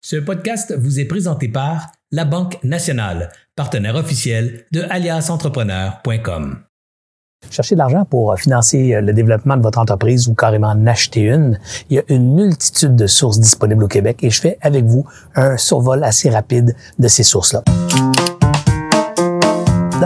Ce podcast vous est présenté par La Banque Nationale, partenaire officiel de aliasentrepreneur.com. Cherchez de l'argent pour financer euh, le développement de votre entreprise ou carrément en acheter une. Il y a une multitude de sources disponibles au Québec et je fais avec vous un survol assez rapide de ces sources-là.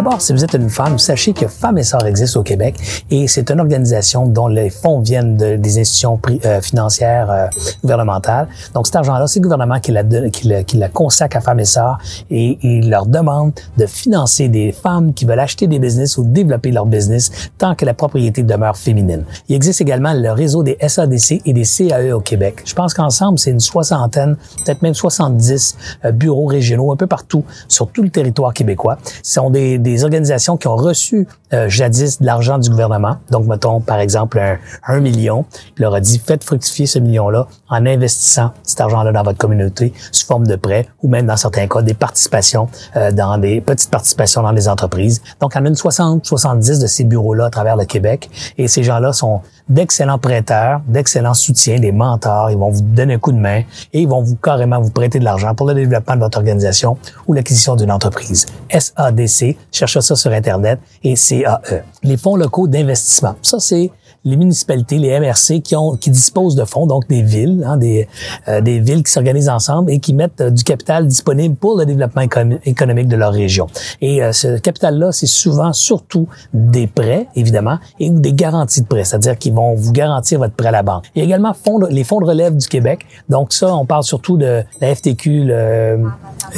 D'abord, si vous êtes une femme, sachez que Femmes et Sœurs existe au Québec et c'est une organisation dont les fonds viennent de, des institutions euh, financières euh, gouvernementales. Donc, cet argent-là, c'est le gouvernement qui la, consacre à Femmes et Sœurs et il leur demande de financer des femmes qui veulent acheter des business ou développer leur business tant que la propriété demeure féminine. Il existe également le réseau des SADC et des CAE au Québec. Je pense qu'ensemble, c'est une soixantaine, peut-être même 70 euh, bureaux régionaux un peu partout sur tout le territoire québécois. Ce sont des organisations qui ont reçu euh, jadis de l'argent du gouvernement. Donc, mettons, par exemple, un, un million. Il leur a dit, faites fructifier ce million-là en investissant cet argent-là dans votre communauté sous forme de prêt ou même, dans certains cas, des participations euh, dans des petites participations dans des entreprises. Donc, on a une 60, 70 de ces bureaux-là à travers le Québec. Et ces gens-là sont d'excellents prêteurs, d'excellents soutiens, des mentors. Ils vont vous donner un coup de main et ils vont vous carrément vous prêter de l'argent pour le développement de votre organisation ou l'acquisition d'une entreprise. SADC, cherchez ça sur Internet et CAE. Les fonds locaux d'investissement. Ça, c'est les municipalités, les MRC qui ont qui disposent de fonds, donc des villes, hein, des, euh, des villes qui s'organisent ensemble et qui mettent euh, du capital disponible pour le développement économique de leur région. Et euh, ce capital-là, c'est souvent surtout des prêts, évidemment, et ou des garanties de prêts, c'est-à-dire qu'ils vont vous garantir votre prêt à la banque. Il y a également les fonds de relève du Québec. Donc ça, on parle surtout de la FTQ, le,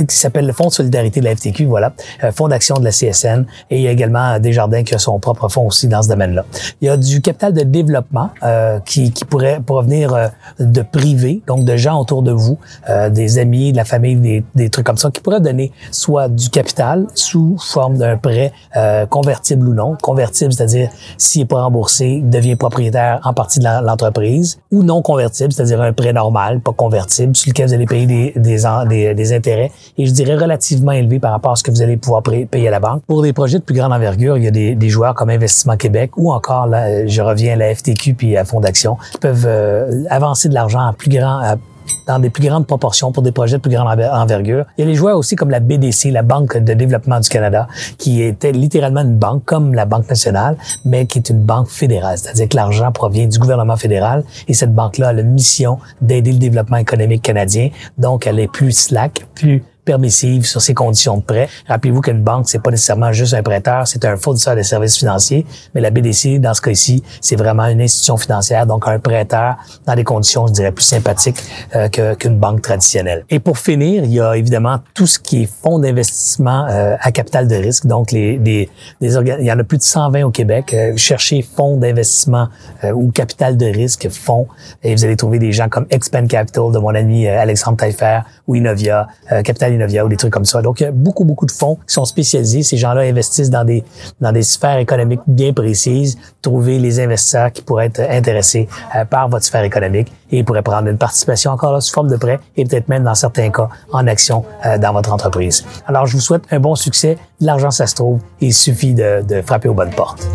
qui s'appelle le Fonds de solidarité de la FTQ, voilà, Fonds d'action de la CSN, et il y a également Desjardins qui a son propre fonds aussi dans ce domaine-là. Il y a du capital de développement euh, qui, qui pourrait provenir euh, de privés, donc de gens autour de vous, euh, des amis, de la famille, des, des, trucs comme ça, qui pourraient donner soit du capital sous forme d'un prêt euh, convertible ou non. Convertible, c'est-à-dire s'il est pas remboursé, il devient propriétaire en partie de l'entreprise, ou non convertible, c'est-à-dire un prêt normal, pas convertible, sur lequel vous allez payer des, des, des intérêts, et je dirais relativement élevés par rapport à ce que vous allez pouvoir payer à la banque. Pour des projets de plus grande envergure, il y a des, des joueurs comme Investissement Québec ou encore, là, je reviens à la FTQ puis à Fonds d'action, peuvent euh, avancer de l'argent à plus grand, dans des plus grandes proportions pour des projets de plus grande envergure. Il y a les joueurs aussi comme la BDC, la Banque de développement du Canada, qui était littéralement une banque comme la Banque nationale, mais qui est une banque fédérale. C'est-à-dire que l'argent provient du gouvernement fédéral et cette banque-là a la mission d'aider le développement économique canadien. Donc, elle est plus slack, plus permissive sur ces conditions de prêt. Rappelez-vous qu'une banque, c'est pas nécessairement juste un prêteur, c'est un fournisseur de services financiers, mais la BDC, dans ce cas-ci, c'est vraiment une institution financière, donc un prêteur dans des conditions, je dirais, plus sympathiques euh, qu'une banque traditionnelle. Et pour finir, il y a évidemment tout ce qui est fonds d'investissement euh, à capital de risque, donc les, les, les il y en a plus de 120 au Québec. Euh, cherchez fonds d'investissement euh, ou capital de risque, fonds, et vous allez trouver des gens comme Expand Capital de mon ami Alexandre Taillefer ou Innovia, Capital Ou des trucs comme ça. Donc, il y a beaucoup, beaucoup de fonds qui sont spécialisés. Ces gens-là investissent dans des, dans des sphères économiques bien précises. Trouver les investisseurs qui pourraient être intéressés euh, par votre sphère économique et ils pourraient prendre une participation encore là sous forme de prêt et peut-être même dans certains cas en action euh, dans votre entreprise. Alors, je vous souhaite un bon succès. L'argent, ça se trouve. Il suffit de, de frapper aux bonnes portes.